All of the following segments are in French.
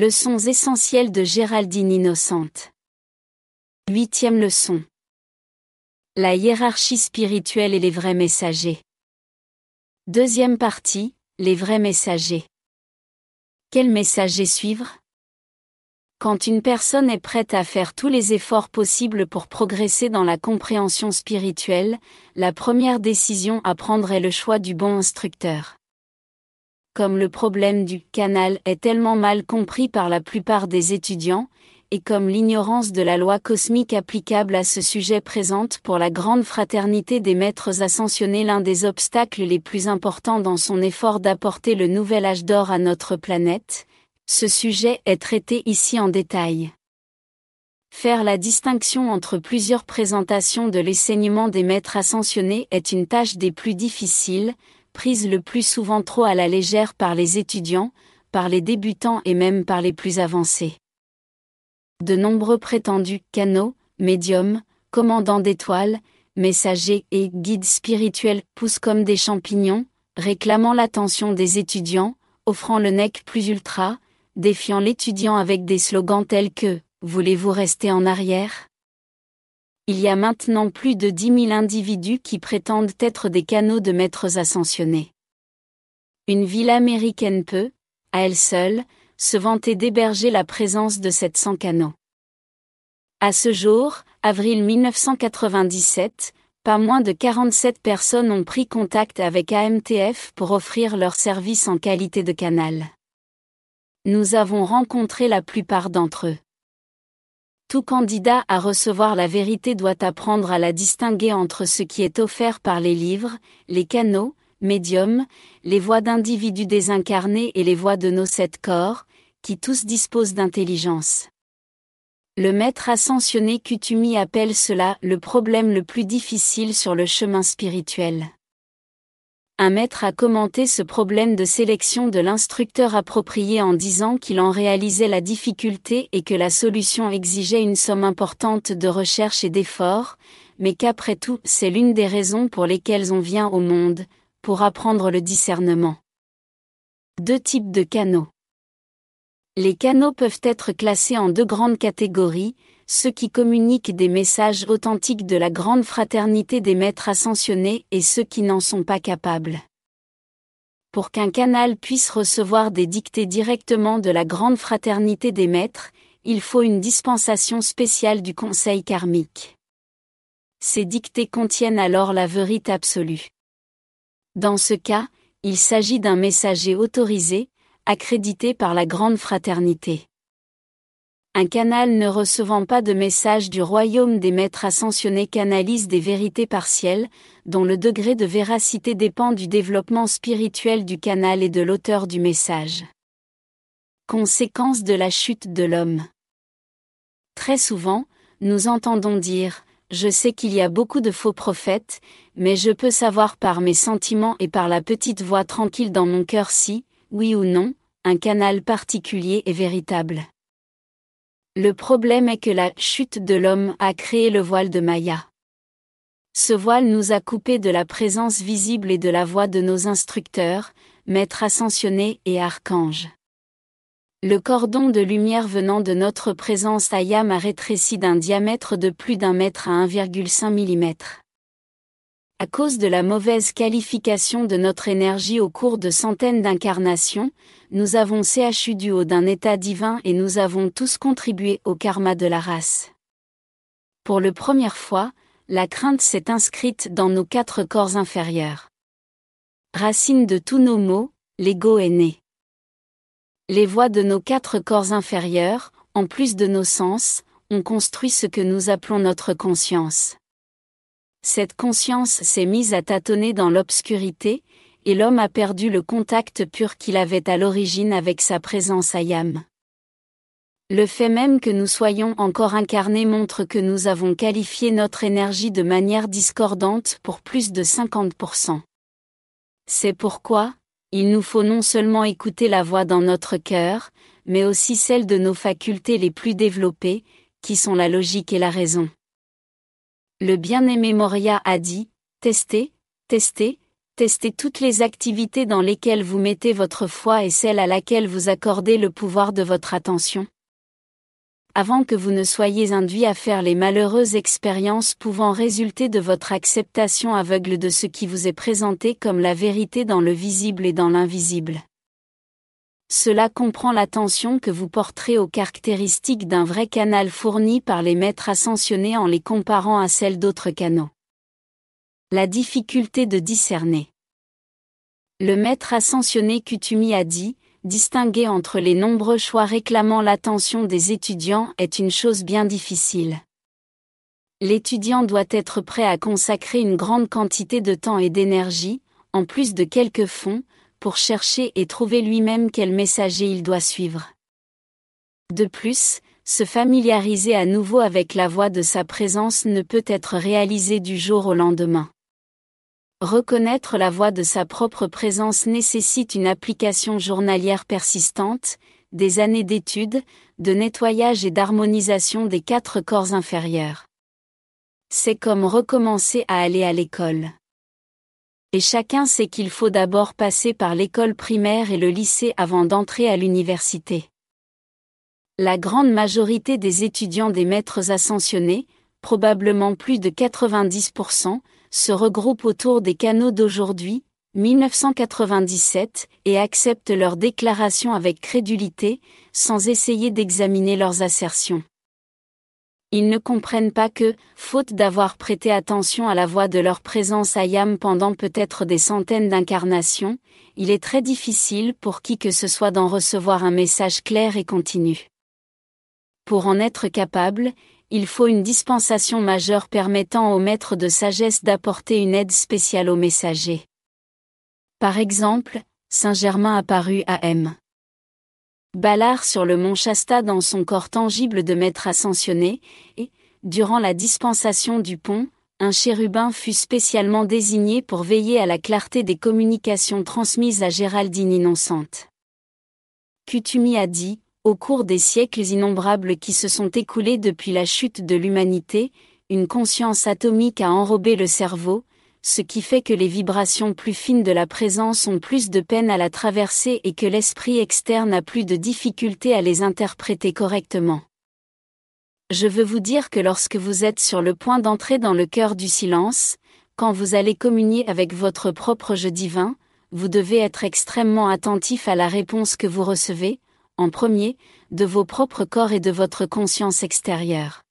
Leçons essentielles de Géraldine Innocente. Huitième leçon. La hiérarchie spirituelle et les vrais messagers. Deuxième partie, les vrais messagers. Quel messager suivre? Quand une personne est prête à faire tous les efforts possibles pour progresser dans la compréhension spirituelle, la première décision à prendre est le choix du bon instructeur comme le problème du canal est tellement mal compris par la plupart des étudiants, et comme l'ignorance de la loi cosmique applicable à ce sujet présente pour la grande fraternité des maîtres ascensionnés l'un des obstacles les plus importants dans son effort d'apporter le nouvel âge d'or à notre planète, ce sujet est traité ici en détail. Faire la distinction entre plusieurs présentations de l'enseignement des maîtres ascensionnés est une tâche des plus difficiles, prise le plus souvent trop à la légère par les étudiants, par les débutants et même par les plus avancés. De nombreux prétendus canaux, médiums, commandants d'étoiles, messagers et guides spirituels poussent comme des champignons, réclamant l'attention des étudiants, offrant le nec plus ultra, défiant l'étudiant avec des slogans tels que Voulez-vous rester en arrière? Il y a maintenant plus de 10 000 individus qui prétendent être des canaux de maîtres ascensionnés. Une ville américaine peut, à elle seule, se vanter d'héberger la présence de 700 canaux. À ce jour, avril 1997, pas moins de 47 personnes ont pris contact avec AMTF pour offrir leur service en qualité de canal. Nous avons rencontré la plupart d'entre eux. Tout candidat à recevoir la vérité doit apprendre à la distinguer entre ce qui est offert par les livres, les canaux, médiums, les voix d'individus désincarnés et les voix de nos sept corps, qui tous disposent d'intelligence. Le maître ascensionné Kutumi appelle cela le problème le plus difficile sur le chemin spirituel un maître a commenté ce problème de sélection de l'instructeur approprié en disant qu'il en réalisait la difficulté et que la solution exigeait une somme importante de recherche et d'efforts, mais qu'après tout c'est l'une des raisons pour lesquelles on vient au monde, pour apprendre le discernement. Deux types de canaux. Les canaux peuvent être classés en deux grandes catégories, ceux qui communiquent des messages authentiques de la grande fraternité des maîtres ascensionnés et ceux qui n'en sont pas capables. Pour qu'un canal puisse recevoir des dictées directement de la grande fraternité des maîtres, il faut une dispensation spéciale du conseil karmique. Ces dictées contiennent alors la vérité absolue. Dans ce cas, il s'agit d'un messager autorisé, accrédité par la grande fraternité. Un canal ne recevant pas de message du royaume des maîtres ascensionnés canalise des vérités partielles, dont le degré de véracité dépend du développement spirituel du canal et de l'auteur du message. Conséquence de la chute de l'homme. Très souvent, nous entendons dire, je sais qu'il y a beaucoup de faux prophètes, mais je peux savoir par mes sentiments et par la petite voix tranquille dans mon cœur si, oui ou non, un canal particulier est véritable. Le problème est que la chute de l'homme a créé le voile de Maya. Ce voile nous a coupés de la présence visible et de la voix de nos instructeurs, maîtres ascensionnés et archanges. Le cordon de lumière venant de notre présence Ayam a rétréci d'un diamètre de plus d'un mètre à 1,5 mm à cause de la mauvaise qualification de notre énergie au cours de centaines d'incarnations, nous avons CHU du haut d'un état divin et nous avons tous contribué au karma de la race. Pour la première fois, la crainte s'est inscrite dans nos quatre corps inférieurs. Racine de tous nos maux, l'ego est né. Les voix de nos quatre corps inférieurs, en plus de nos sens, ont construit ce que nous appelons notre conscience. Cette conscience s'est mise à tâtonner dans l'obscurité, et l'homme a perdu le contact pur qu'il avait à l'origine avec sa présence à Yam. Le fait même que nous soyons encore incarnés montre que nous avons qualifié notre énergie de manière discordante pour plus de 50%. C'est pourquoi, il nous faut non seulement écouter la voix dans notre cœur, mais aussi celle de nos facultés les plus développées, qui sont la logique et la raison. Le bien-aimé Moria a dit, testez, testez, Testez toutes les activités dans lesquelles vous mettez votre foi et celles à laquelle vous accordez le pouvoir de votre attention. Avant que vous ne soyez induit à faire les malheureuses expériences pouvant résulter de votre acceptation aveugle de ce qui vous est présenté comme la vérité dans le visible et dans l'invisible. Cela comprend l'attention que vous porterez aux caractéristiques d'un vrai canal fourni par les maîtres ascensionnés en les comparant à celles d'autres canaux. La difficulté de discerner. Le maître ascensionné Kutumi a dit, distinguer entre les nombreux choix réclamant l'attention des étudiants est une chose bien difficile. L'étudiant doit être prêt à consacrer une grande quantité de temps et d'énergie, en plus de quelques fonds, pour chercher et trouver lui-même quel messager il doit suivre. De plus, se familiariser à nouveau avec la voix de sa présence ne peut être réalisé du jour au lendemain. Reconnaître la voix de sa propre présence nécessite une application journalière persistante, des années d'études, de nettoyage et d'harmonisation des quatre corps inférieurs. C'est comme recommencer à aller à l'école. Et chacun sait qu'il faut d'abord passer par l'école primaire et le lycée avant d'entrer à l'université. La grande majorité des étudiants des maîtres ascensionnés, probablement plus de 90%, se regroupent autour des canaux d'aujourd'hui, 1997, et acceptent leurs déclarations avec crédulité, sans essayer d'examiner leurs assertions. Ils ne comprennent pas que, faute d'avoir prêté attention à la voix de leur présence à Yam pendant peut-être des centaines d'incarnations, il est très difficile pour qui que ce soit d'en recevoir un message clair et continu. Pour en être capable, il faut une dispensation majeure permettant au maître de sagesse d'apporter une aide spéciale au messager. Par exemple, Saint Germain apparut à M. Ballard sur le mont Shasta dans son corps tangible de maître ascensionné, et, durant la dispensation du pont, un chérubin fut spécialement désigné pour veiller à la clarté des communications transmises à Géraldine innocente. Kutumi a dit, au cours des siècles innombrables qui se sont écoulés depuis la chute de l'humanité, une conscience atomique a enrobé le cerveau, ce qui fait que les vibrations plus fines de la présence ont plus de peine à la traverser et que l'esprit externe a plus de difficulté à les interpréter correctement. Je veux vous dire que lorsque vous êtes sur le point d'entrer dans le cœur du silence, quand vous allez communier avec votre propre jeu divin, vous devez être extrêmement attentif à la réponse que vous recevez, en premier, de vos propres corps et de votre conscience extérieure.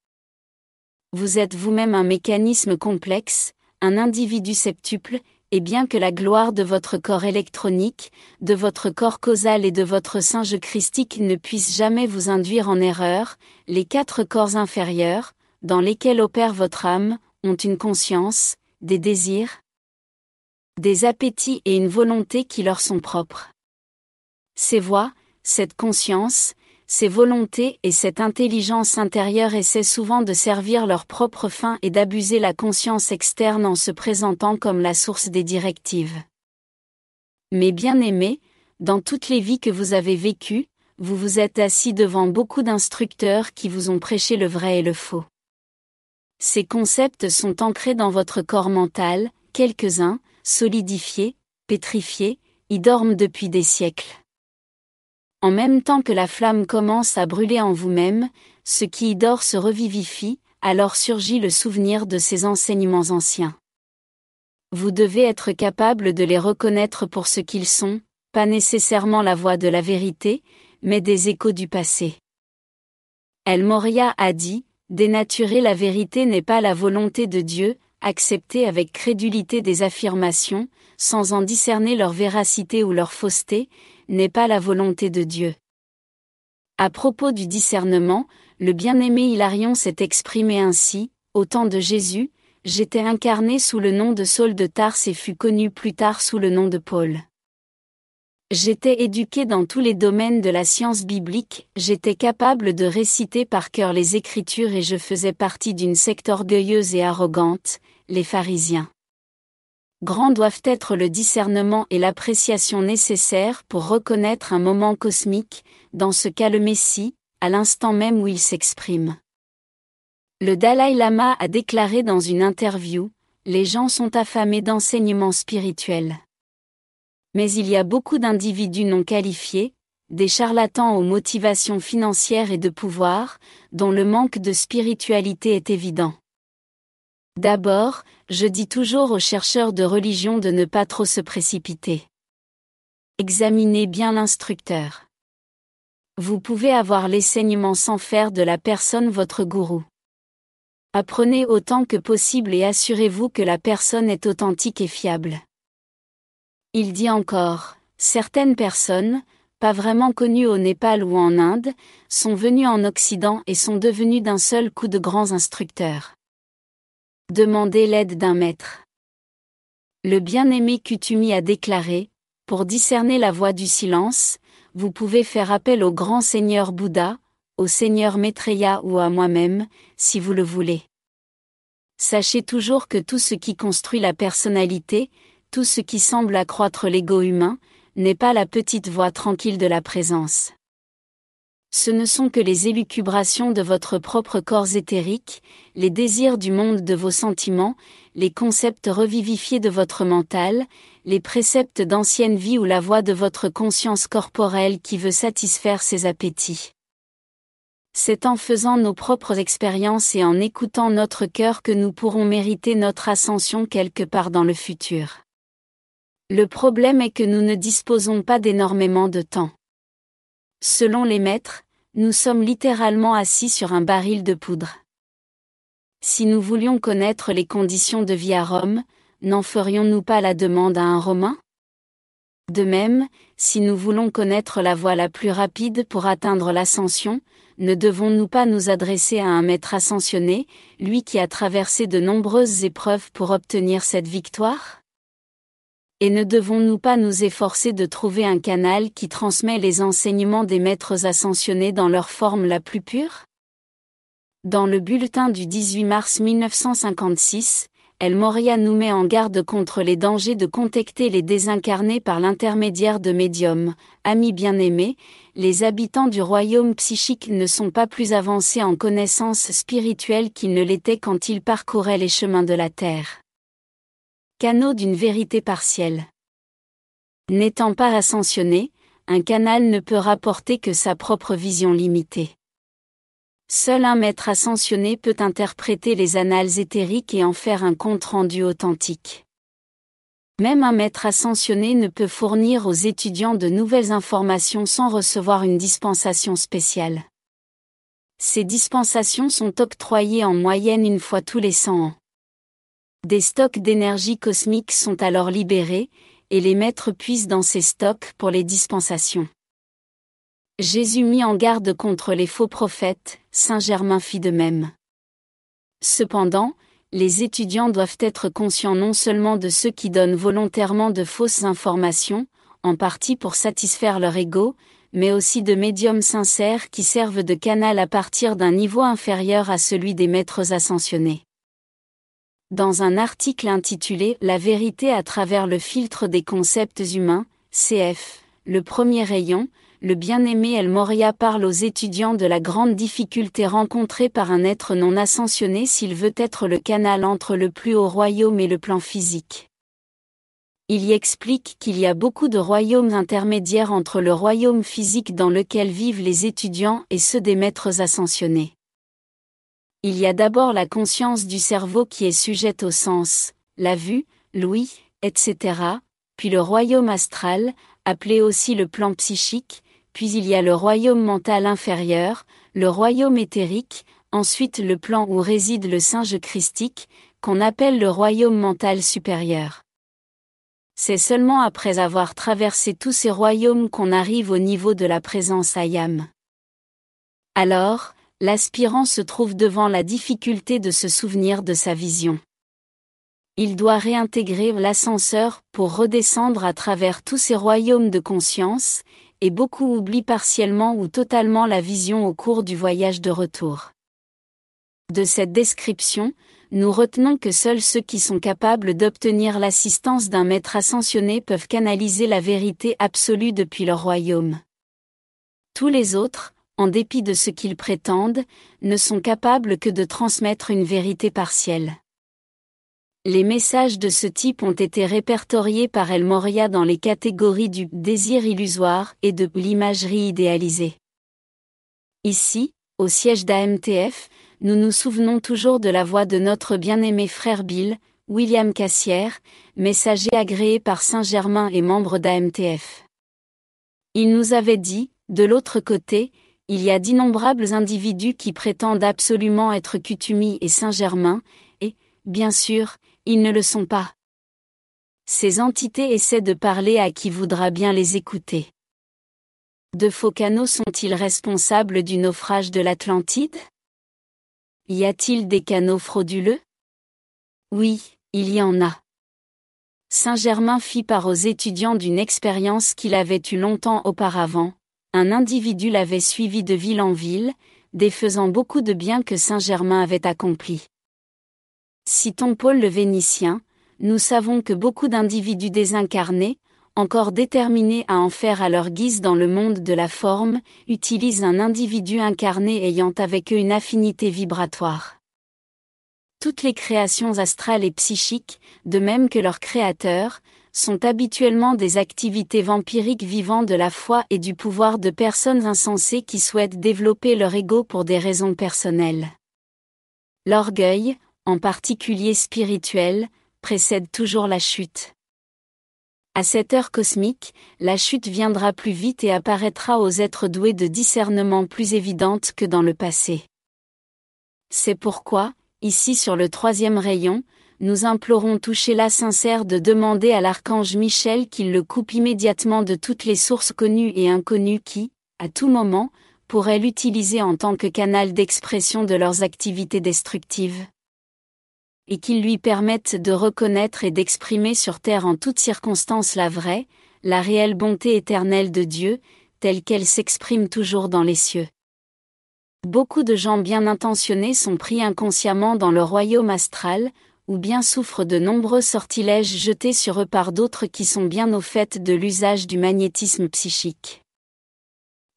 Vous êtes vous-même un mécanisme complexe, un individu septuple, et bien que la gloire de votre corps électronique, de votre corps causal et de votre singe christique ne puisse jamais vous induire en erreur, les quatre corps inférieurs, dans lesquels opère votre âme, ont une conscience, des désirs, des appétits et une volonté qui leur sont propres. Ces voix, cette conscience, ces volontés et cette intelligence intérieure essaient souvent de servir leur propre fin et d'abuser la conscience externe en se présentant comme la source des directives. Mais bien aimés, dans toutes les vies que vous avez vécues, vous vous êtes assis devant beaucoup d'instructeurs qui vous ont prêché le vrai et le faux. Ces concepts sont ancrés dans votre corps mental, quelques-uns, solidifiés, pétrifiés, y dorment depuis des siècles. En même temps que la flamme commence à brûler en vous-même, ce qui y dort se revivifie, alors surgit le souvenir de ces enseignements anciens. Vous devez être capable de les reconnaître pour ce qu'ils sont, pas nécessairement la voix de la vérité, mais des échos du passé. El Moria a dit, Dénaturer la vérité n'est pas la volonté de Dieu, accepter avec crédulité des affirmations, sans en discerner leur véracité ou leur fausseté, n'est pas la volonté de Dieu. À propos du discernement, le bien-aimé Hilarion s'est exprimé ainsi, au temps de Jésus, j'étais incarné sous le nom de Saul de Tarse et fut connu plus tard sous le nom de Paul. J'étais éduqué dans tous les domaines de la science biblique, j'étais capable de réciter par cœur les Écritures et je faisais partie d'une secte orgueilleuse et arrogante, les pharisiens. Grands doivent être le discernement et l'appréciation nécessaires pour reconnaître un moment cosmique, dans ce cas le Messie, à l'instant même où il s'exprime. Le Dalai Lama a déclaré dans une interview, Les gens sont affamés d'enseignements spirituels. Mais il y a beaucoup d'individus non qualifiés, des charlatans aux motivations financières et de pouvoir, dont le manque de spiritualité est évident. D'abord, je dis toujours aux chercheurs de religion de ne pas trop se précipiter. Examinez bien l'instructeur. Vous pouvez avoir l'enseignement sans faire de la personne votre gourou. Apprenez autant que possible et assurez-vous que la personne est authentique et fiable. Il dit encore, certaines personnes, pas vraiment connues au Népal ou en Inde, sont venues en Occident et sont devenues d'un seul coup de grands instructeurs. Demandez l'aide d'un maître. Le bien-aimé Kutumi a déclaré, pour discerner la voix du silence, vous pouvez faire appel au grand Seigneur Bouddha, au Seigneur Maitreya ou à moi-même, si vous le voulez. Sachez toujours que tout ce qui construit la personnalité, tout ce qui semble accroître l'ego humain, n'est pas la petite voix tranquille de la présence. Ce ne sont que les élucubrations de votre propre corps éthérique, les désirs du monde de vos sentiments, les concepts revivifiés de votre mental, les préceptes d'ancienne vie ou la voix de votre conscience corporelle qui veut satisfaire ses appétits. C'est en faisant nos propres expériences et en écoutant notre cœur que nous pourrons mériter notre ascension quelque part dans le futur. Le problème est que nous ne disposons pas d'énormément de temps. Selon les maîtres, nous sommes littéralement assis sur un baril de poudre. Si nous voulions connaître les conditions de vie à Rome, n'en ferions-nous pas la demande à un Romain? De même, si nous voulons connaître la voie la plus rapide pour atteindre l'ascension, ne devons-nous pas nous adresser à un maître ascensionné, lui qui a traversé de nombreuses épreuves pour obtenir cette victoire? Et ne devons-nous pas nous efforcer de trouver un canal qui transmet les enseignements des maîtres ascensionnés dans leur forme la plus pure? Dans le bulletin du 18 mars 1956, El Moria nous met en garde contre les dangers de contacter les désincarnés par l'intermédiaire de médiums. Amis bien-aimés, les habitants du royaume psychique ne sont pas plus avancés en connaissances spirituelles qu'ils ne l'étaient quand ils parcouraient les chemins de la terre. Canaux d'une vérité partielle. N'étant pas ascensionné, un canal ne peut rapporter que sa propre vision limitée. Seul un maître ascensionné peut interpréter les annales éthériques et en faire un compte-rendu authentique. Même un maître ascensionné ne peut fournir aux étudiants de nouvelles informations sans recevoir une dispensation spéciale. Ces dispensations sont octroyées en moyenne une fois tous les 100 ans. Des stocks d'énergie cosmique sont alors libérés, et les maîtres puissent dans ces stocks pour les dispensations. Jésus mit en garde contre les faux prophètes, Saint Germain fit de même. Cependant, les étudiants doivent être conscients non seulement de ceux qui donnent volontairement de fausses informations, en partie pour satisfaire leur ego, mais aussi de médiums sincères qui servent de canal à partir d'un niveau inférieur à celui des maîtres ascensionnés. Dans un article intitulé La vérité à travers le filtre des concepts humains, CF, le premier rayon, le bien-aimé El Moria parle aux étudiants de la grande difficulté rencontrée par un être non ascensionné s'il veut être le canal entre le plus haut royaume et le plan physique. Il y explique qu'il y a beaucoup de royaumes intermédiaires entre le royaume physique dans lequel vivent les étudiants et ceux des maîtres ascensionnés. Il y a d'abord la conscience du cerveau qui est sujette au sens, la vue, l'ouïe, etc., puis le royaume astral, appelé aussi le plan psychique, puis il y a le royaume mental inférieur, le royaume éthérique, ensuite le plan où réside le singe christique, qu'on appelle le royaume mental supérieur. C'est seulement après avoir traversé tous ces royaumes qu'on arrive au niveau de la présence ayam. Alors, l'aspirant se trouve devant la difficulté de se souvenir de sa vision. Il doit réintégrer l'ascenseur pour redescendre à travers tous ces royaumes de conscience, et beaucoup oublient partiellement ou totalement la vision au cours du voyage de retour. De cette description, nous retenons que seuls ceux qui sont capables d'obtenir l'assistance d'un maître ascensionné peuvent canaliser la vérité absolue depuis leur royaume. Tous les autres, en dépit de ce qu'ils prétendent, ne sont capables que de transmettre une vérité partielle. Les messages de ce type ont été répertoriés par El Moria dans les catégories du désir illusoire et de l'imagerie idéalisée. Ici, au siège d'AMTF, nous nous souvenons toujours de la voix de notre bien-aimé frère Bill, William Cassière, messager agréé par Saint-Germain et membre d'AMTF. Il nous avait dit, de l'autre côté, il y a d'innombrables individus qui prétendent absolument être Cutumi et Saint-Germain, et, bien sûr, ils ne le sont pas. Ces entités essaient de parler à qui voudra bien les écouter. De faux canaux sont-ils responsables du naufrage de l'Atlantide? Y a-t-il des canaux frauduleux? Oui, il y en a. Saint-Germain fit part aux étudiants d'une expérience qu'il avait eue longtemps auparavant. Un individu l'avait suivi de ville en ville, défaisant beaucoup de biens que Saint-Germain avait accomplis. Citons Paul le Vénitien, nous savons que beaucoup d'individus désincarnés, encore déterminés à en faire à leur guise dans le monde de la forme, utilisent un individu incarné ayant avec eux une affinité vibratoire. Toutes les créations astrales et psychiques, de même que leurs créateurs, sont habituellement des activités vampiriques vivant de la foi et du pouvoir de personnes insensées qui souhaitent développer leur ego pour des raisons personnelles. L'orgueil, en particulier spirituel, précède toujours la chute. À cette heure cosmique, la chute viendra plus vite et apparaîtra aux êtres doués de discernement plus évidente que dans le passé. C'est pourquoi, ici sur le troisième rayon, nous implorons toucher la sincère de demander à l'archange Michel qu'il le coupe immédiatement de toutes les sources connues et inconnues qui, à tout moment, pourraient l'utiliser en tant que canal d'expression de leurs activités destructives et qu'ils lui permettent de reconnaître et d'exprimer sur terre en toutes circonstances la vraie, la réelle bonté éternelle de Dieu, telle qu'elle s'exprime toujours dans les cieux. Beaucoup de gens bien intentionnés sont pris inconsciemment dans le royaume astral, ou bien souffrent de nombreux sortilèges jetés sur eux par d'autres qui sont bien au fait de l'usage du magnétisme psychique.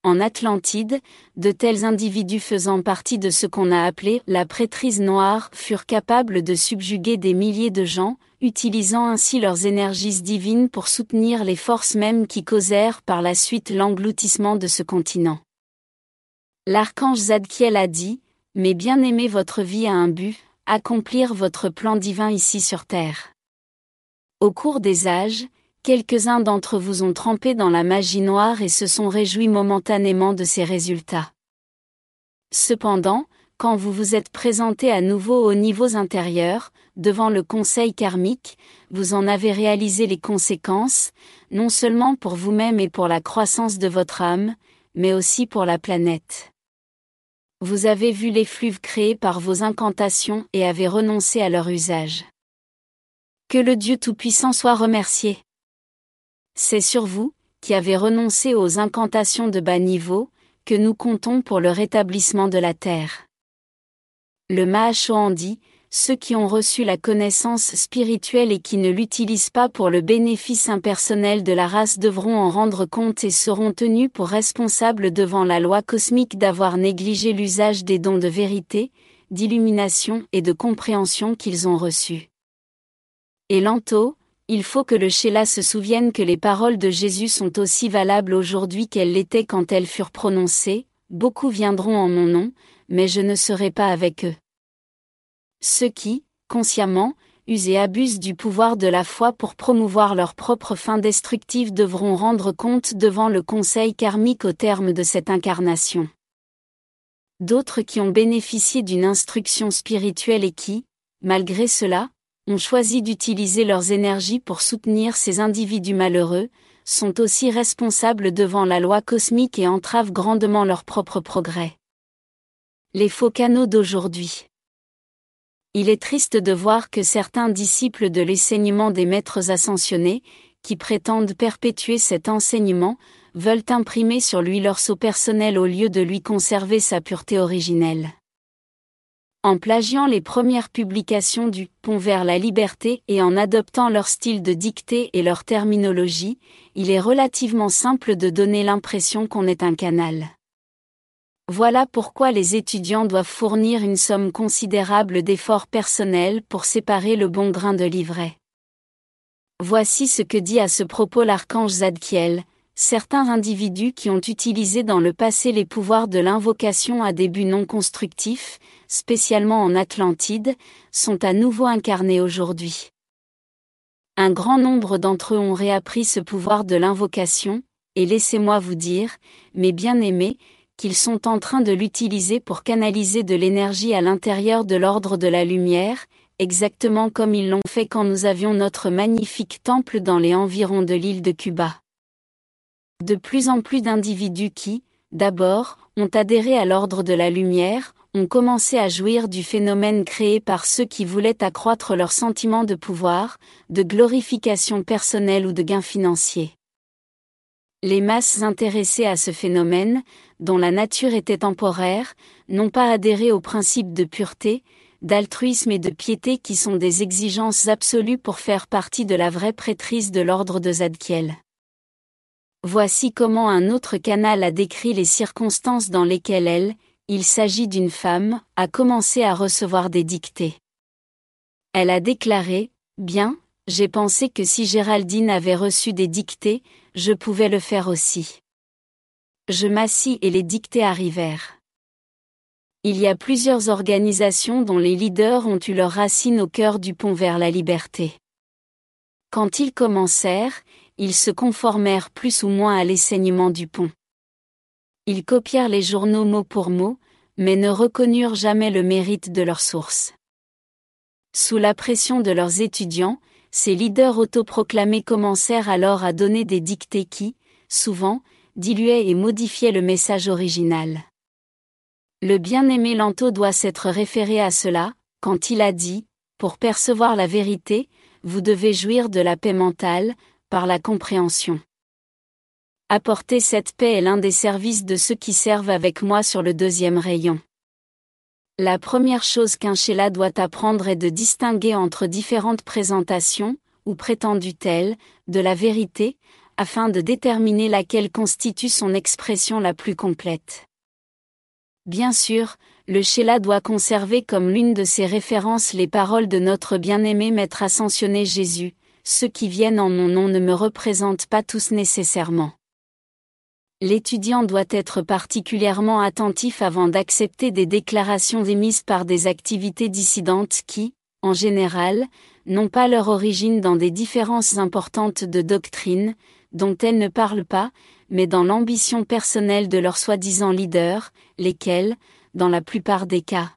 En Atlantide, de tels individus faisant partie de ce qu'on a appelé la prêtrise noire furent capables de subjuguer des milliers de gens, utilisant ainsi leurs énergies divines pour soutenir les forces mêmes qui causèrent par la suite l'engloutissement de ce continent. L'archange Zadkiel a dit, Mais bien aimer votre vie a un but, accomplir votre plan divin ici sur terre. Au cours des âges, quelques-uns d'entre vous ont trempé dans la magie noire et se sont réjouis momentanément de ces résultats. Cependant, quand vous vous êtes présenté à nouveau aux niveaux intérieurs, devant le conseil karmique, vous en avez réalisé les conséquences, non seulement pour vous-même et pour la croissance de votre âme, mais aussi pour la planète. Vous avez vu les fleuves créés par vos incantations et avez renoncé à leur usage. Que le Dieu Tout-Puissant soit remercié. C'est sur vous, qui avez renoncé aux incantations de bas niveau, que nous comptons pour le rétablissement de la terre. Le Mahachohan dit, ceux qui ont reçu la connaissance spirituelle et qui ne l'utilisent pas pour le bénéfice impersonnel de la race devront en rendre compte et seront tenus pour responsables devant la loi cosmique d'avoir négligé l'usage des dons de vérité, d'illumination et de compréhension qu'ils ont reçus. Et Lanto, il faut que le Sheila se souvienne que les paroles de Jésus sont aussi valables aujourd'hui qu'elles l'étaient quand elles furent prononcées, beaucoup viendront en mon nom, mais je ne serai pas avec eux. Ceux qui, consciemment, usent et abusent du pouvoir de la foi pour promouvoir leurs propres fins destructives devront rendre compte devant le conseil karmique au terme de cette incarnation. D'autres qui ont bénéficié d'une instruction spirituelle et qui, malgré cela, ont choisi d'utiliser leurs énergies pour soutenir ces individus malheureux, sont aussi responsables devant la loi cosmique et entravent grandement leur propre progrès. Les faux canaux d'aujourd'hui. Il est triste de voir que certains disciples de l'enseignement des maîtres ascensionnés, qui prétendent perpétuer cet enseignement, veulent imprimer sur lui leur sceau personnel au lieu de lui conserver sa pureté originelle. En plagiant les premières publications du Pont vers la liberté et en adoptant leur style de dictée et leur terminologie, il est relativement simple de donner l'impression qu'on est un canal. Voilà pourquoi les étudiants doivent fournir une somme considérable d'efforts personnels pour séparer le bon grain de l'ivraie. Voici ce que dit à ce propos l'archange Zadkiel, certains individus qui ont utilisé dans le passé les pouvoirs de l'invocation à des buts non constructifs, spécialement en Atlantide, sont à nouveau incarnés aujourd'hui. Un grand nombre d'entre eux ont réappris ce pouvoir de l'invocation, et laissez-moi vous dire, mes bien-aimés, qu'ils sont en train de l'utiliser pour canaliser de l'énergie à l'intérieur de l'ordre de la lumière, exactement comme ils l'ont fait quand nous avions notre magnifique temple dans les environs de l'île de Cuba. De plus en plus d'individus qui, d'abord, ont adhéré à l'ordre de la lumière, ont commencé à jouir du phénomène créé par ceux qui voulaient accroître leur sentiment de pouvoir, de glorification personnelle ou de gain financier. Les masses intéressées à ce phénomène, dont la nature était temporaire, n'ont pas adhéré aux principes de pureté, d'altruisme et de piété qui sont des exigences absolues pour faire partie de la vraie prêtrise de l'ordre de Zadkiel. Voici comment un autre canal a décrit les circonstances dans lesquelles elle, il s'agit d'une femme, a commencé à recevoir des dictées. Elle a déclaré, Bien, j'ai pensé que si Géraldine avait reçu des dictées, je pouvais le faire aussi. Je m'assis et les dictées arrivèrent. Il y a plusieurs organisations dont les leaders ont eu leurs racines au cœur du pont vers la liberté. Quand ils commencèrent, ils se conformèrent plus ou moins à l'essaignement du pont. Ils copièrent les journaux mot pour mot, mais ne reconnurent jamais le mérite de leurs sources. Sous la pression de leurs étudiants, ces leaders autoproclamés commencèrent alors à donner des dictées qui, souvent, diluaient et modifiaient le message original. Le bien-aimé Lanto doit s'être référé à cela, quand il a dit, pour percevoir la vérité, vous devez jouir de la paix mentale, par la compréhension. Apporter cette paix est l'un des services de ceux qui servent avec moi sur le deuxième rayon. La première chose qu'un Sheila doit apprendre est de distinguer entre différentes présentations, ou prétendues telles, de la vérité, afin de déterminer laquelle constitue son expression la plus complète. Bien sûr, le Sheila doit conserver comme l'une de ses références les paroles de notre bien-aimé Maître ascensionné Jésus, ceux qui viennent en mon nom ne me représentent pas tous nécessairement l'étudiant doit être particulièrement attentif avant d'accepter des déclarations émises par des activités dissidentes qui, en général, n'ont pas leur origine dans des différences importantes de doctrine, dont elles ne parlent pas, mais dans l'ambition personnelle de leurs soi-disant leaders, lesquels, dans la plupart des cas,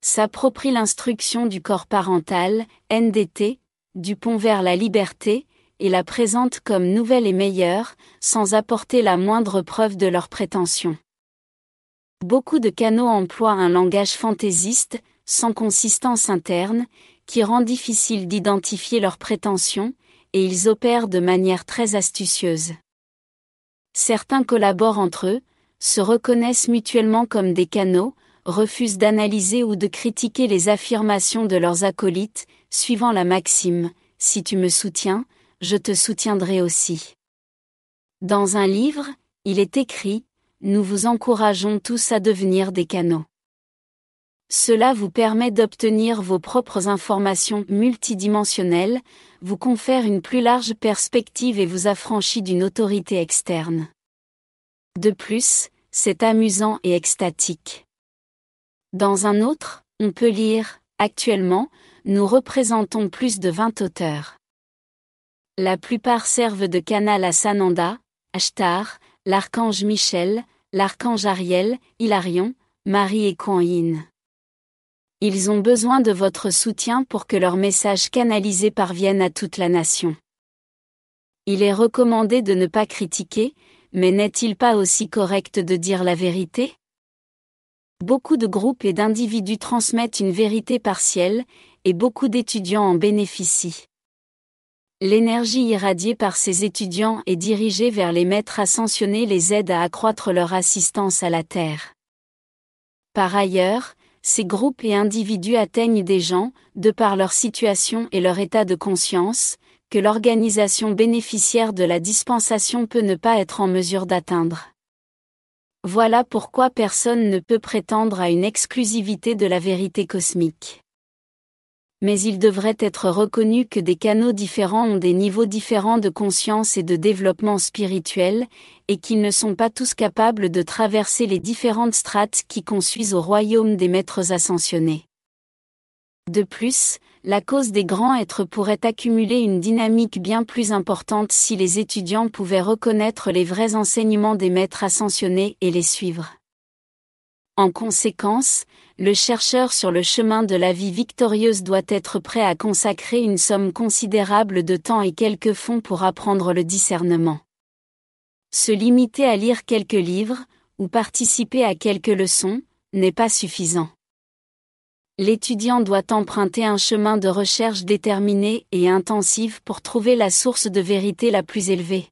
s'approprient l'instruction du corps parental, NDT, du pont vers la liberté, et la présente comme nouvelle et meilleure, sans apporter la moindre preuve de leur prétention. Beaucoup de canaux emploient un langage fantaisiste, sans consistance interne, qui rend difficile d'identifier leurs prétentions, et ils opèrent de manière très astucieuse. Certains collaborent entre eux, se reconnaissent mutuellement comme des canaux, refusent d'analyser ou de critiquer les affirmations de leurs acolytes, suivant la maxime, si tu me soutiens, je te soutiendrai aussi. Dans un livre, il est écrit, nous vous encourageons tous à devenir des canaux. Cela vous permet d'obtenir vos propres informations multidimensionnelles, vous confère une plus large perspective et vous affranchit d'une autorité externe. De plus, c'est amusant et extatique. Dans un autre, on peut lire, actuellement, nous représentons plus de 20 auteurs. La plupart servent de canal à Sananda, Ashtar, l'archange Michel, l'archange Ariel, Hilarion, Marie et Kuan Ils ont besoin de votre soutien pour que leur message canalisé parvienne à toute la nation. Il est recommandé de ne pas critiquer, mais n'est-il pas aussi correct de dire la vérité? Beaucoup de groupes et d'individus transmettent une vérité partielle, et beaucoup d'étudiants en bénéficient. L'énergie irradiée par ces étudiants et dirigée vers les maîtres ascensionnés les aide à accroître leur assistance à la Terre. Par ailleurs, ces groupes et individus atteignent des gens, de par leur situation et leur état de conscience, que l'organisation bénéficiaire de la dispensation peut ne pas être en mesure d'atteindre. Voilà pourquoi personne ne peut prétendre à une exclusivité de la vérité cosmique. Mais il devrait être reconnu que des canaux différents ont des niveaux différents de conscience et de développement spirituel, et qu'ils ne sont pas tous capables de traverser les différentes strates qui consuisent au royaume des maîtres ascensionnés. De plus, la cause des grands êtres pourrait accumuler une dynamique bien plus importante si les étudiants pouvaient reconnaître les vrais enseignements des maîtres ascensionnés et les suivre. En conséquence, le chercheur sur le chemin de la vie victorieuse doit être prêt à consacrer une somme considérable de temps et quelques fonds pour apprendre le discernement. Se limiter à lire quelques livres, ou participer à quelques leçons, n'est pas suffisant l'étudiant doit emprunter un chemin de recherche déterminé et intensif pour trouver la source de vérité la plus élevée.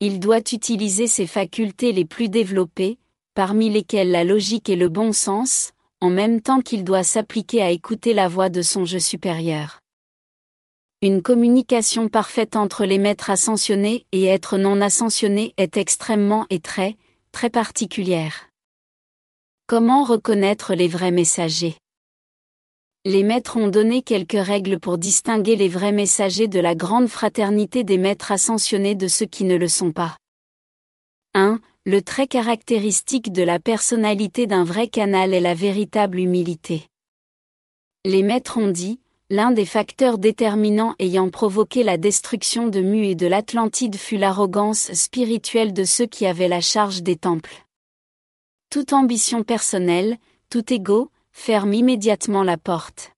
Il doit utiliser ses facultés les plus développées, parmi lesquelles la logique et le bon sens, en même temps qu'il doit s'appliquer à écouter la voix de son jeu supérieur. Une communication parfaite entre les maîtres ascensionnés et êtres non ascensionnés est extrêmement et très, très particulière. Comment reconnaître les vrais messagers? Les maîtres ont donné quelques règles pour distinguer les vrais messagers de la grande fraternité des maîtres ascensionnés de ceux qui ne le sont pas. 1. Le trait caractéristique de la personnalité d'un vrai canal est la véritable humilité. Les maîtres ont dit, l'un des facteurs déterminants ayant provoqué la destruction de Mu et de l'Atlantide fut l'arrogance spirituelle de ceux qui avaient la charge des temples. Toute ambition personnelle, tout ego, ferme immédiatement la porte.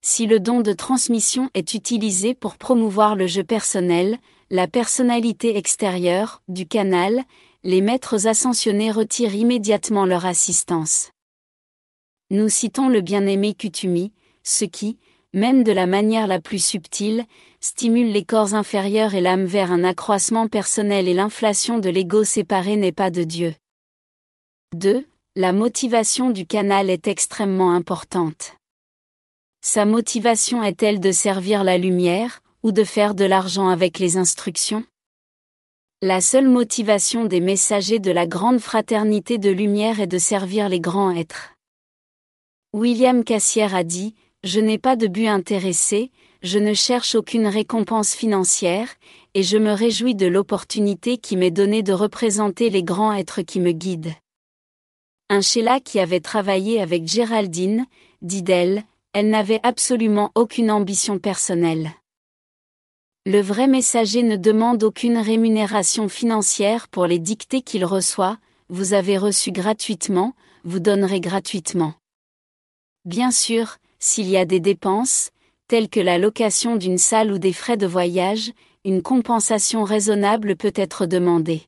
Si le don de transmission est utilisé pour promouvoir le jeu personnel, la personnalité extérieure, du canal, les maîtres ascensionnés retirent immédiatement leur assistance. Nous citons le bien-aimé Kutumi, ce qui, même de la manière la plus subtile, stimule les corps inférieurs et l'âme vers un accroissement personnel et l'inflation de l'ego séparé n'est pas de Dieu. 2. La motivation du canal est extrêmement importante. Sa motivation est-elle de servir la lumière, ou de faire de l'argent avec les instructions? La seule motivation des messagers de la grande fraternité de lumière est de servir les grands êtres. William Cassière a dit, Je n'ai pas de but intéressé, je ne cherche aucune récompense financière, et je me réjouis de l'opportunité qui m'est donnée de représenter les grands êtres qui me guident. Un Sheila qui avait travaillé avec Géraldine, dit d'elle, elle n'avait absolument aucune ambition personnelle. Le vrai messager ne demande aucune rémunération financière pour les dictées qu'il reçoit, vous avez reçu gratuitement, vous donnerez gratuitement. Bien sûr, s'il y a des dépenses, telles que la location d'une salle ou des frais de voyage, une compensation raisonnable peut être demandée.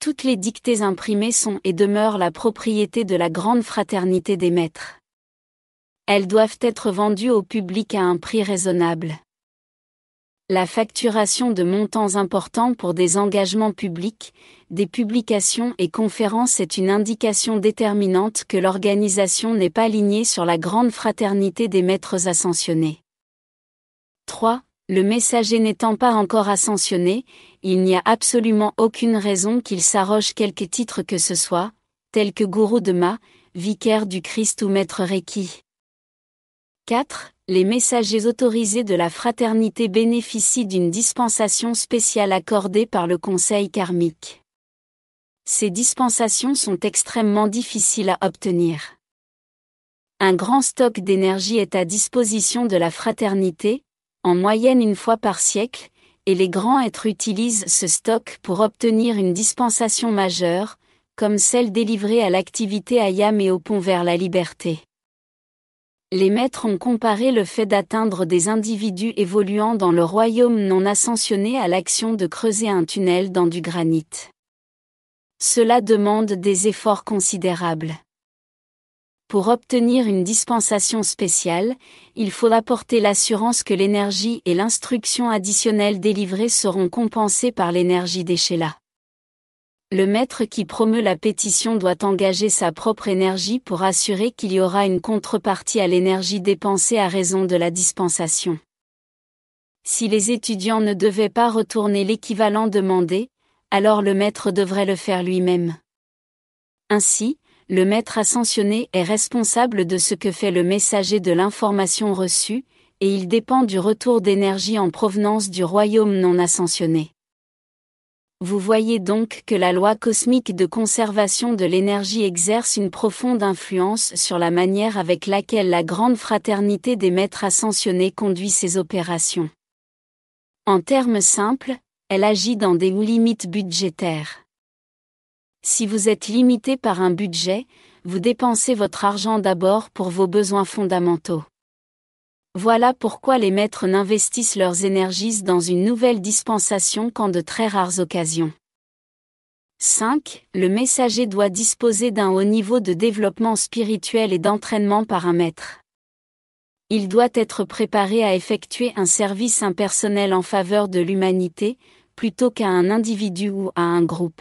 Toutes les dictées imprimées sont et demeurent la propriété de la grande fraternité des maîtres. Elles doivent être vendues au public à un prix raisonnable. La facturation de montants importants pour des engagements publics, des publications et conférences est une indication déterminante que l'organisation n'est pas alignée sur la grande fraternité des maîtres ascensionnés. 3 le messager n'étant pas encore ascensionné, il n'y a absolument aucune raison qu'il s'arroge quelque titre que ce soit, tel que gourou de Ma, vicaire du Christ ou maître Reiki. 4. Les messagers autorisés de la fraternité bénéficient d'une dispensation spéciale accordée par le Conseil karmique. Ces dispensations sont extrêmement difficiles à obtenir. Un grand stock d'énergie est à disposition de la fraternité, en moyenne une fois par siècle, et les grands êtres utilisent ce stock pour obtenir une dispensation majeure, comme celle délivrée à l'activité Ayam et au pont vers la liberté. Les maîtres ont comparé le fait d'atteindre des individus évoluant dans le royaume non ascensionné à l'action de creuser un tunnel dans du granit. Cela demande des efforts considérables. Pour obtenir une dispensation spéciale, il faut apporter l'assurance que l'énergie et l'instruction additionnelle délivrées seront compensées par l'énergie des Le maître qui promeut la pétition doit engager sa propre énergie pour assurer qu'il y aura une contrepartie à l'énergie dépensée à raison de la dispensation. Si les étudiants ne devaient pas retourner l'équivalent demandé, alors le maître devrait le faire lui-même. Ainsi, le maître ascensionné est responsable de ce que fait le messager de l'information reçue, et il dépend du retour d'énergie en provenance du royaume non ascensionné. Vous voyez donc que la loi cosmique de conservation de l'énergie exerce une profonde influence sur la manière avec laquelle la grande fraternité des maîtres ascensionnés conduit ses opérations. En termes simples, elle agit dans des limites budgétaires. Si vous êtes limité par un budget, vous dépensez votre argent d'abord pour vos besoins fondamentaux. Voilà pourquoi les maîtres n'investissent leurs énergies dans une nouvelle dispensation qu'en de très rares occasions. 5. Le messager doit disposer d'un haut niveau de développement spirituel et d'entraînement par un maître. Il doit être préparé à effectuer un service impersonnel en faveur de l'humanité, plutôt qu'à un individu ou à un groupe.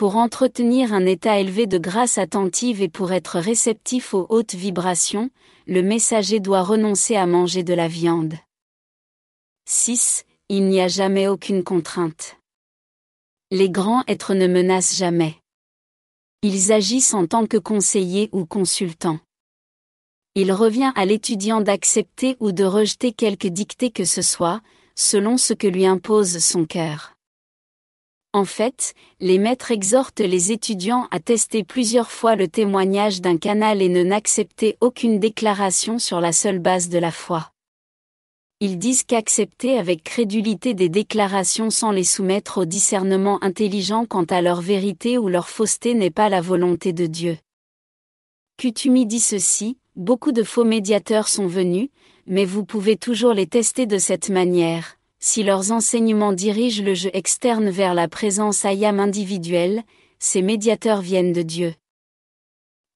Pour entretenir un état élevé de grâce attentive et pour être réceptif aux hautes vibrations, le messager doit renoncer à manger de la viande. 6. Il n'y a jamais aucune contrainte. Les grands êtres ne menacent jamais. Ils agissent en tant que conseillers ou consultants. Il revient à l'étudiant d'accepter ou de rejeter quelque dictée que ce soit, selon ce que lui impose son cœur. En fait, les maîtres exhortent les étudiants à tester plusieurs fois le témoignage d'un canal et ne n'accepter aucune déclaration sur la seule base de la foi. Ils disent qu'accepter avec crédulité des déclarations sans les soumettre au discernement intelligent quant à leur vérité ou leur fausseté n'est pas la volonté de Dieu. Kutumi dit ceci, beaucoup de faux médiateurs sont venus, mais vous pouvez toujours les tester de cette manière, si leurs enseignements dirigent le jeu externe vers la présence ayam individuelle, ces médiateurs viennent de Dieu.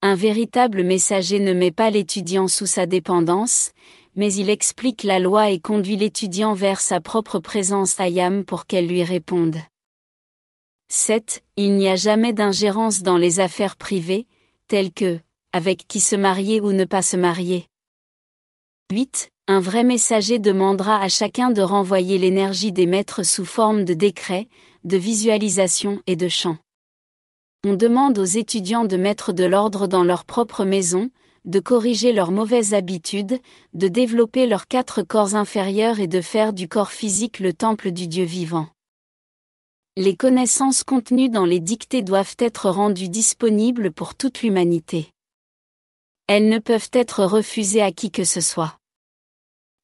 Un véritable messager ne met pas l'étudiant sous sa dépendance, mais il explique la loi et conduit l'étudiant vers sa propre présence ayam pour qu'elle lui réponde. 7. Il n'y a jamais d'ingérence dans les affaires privées, telles que, avec qui se marier ou ne pas se marier. 8 un vrai messager demandera à chacun de renvoyer l'énergie des maîtres sous forme de décrets, de visualisation et de chants. On demande aux étudiants de mettre de l'ordre dans leur propre maison, de corriger leurs mauvaises habitudes, de développer leurs quatre corps inférieurs et de faire du corps physique le temple du Dieu vivant. Les connaissances contenues dans les dictées doivent être rendues disponibles pour toute l'humanité. Elles ne peuvent être refusées à qui que ce soit.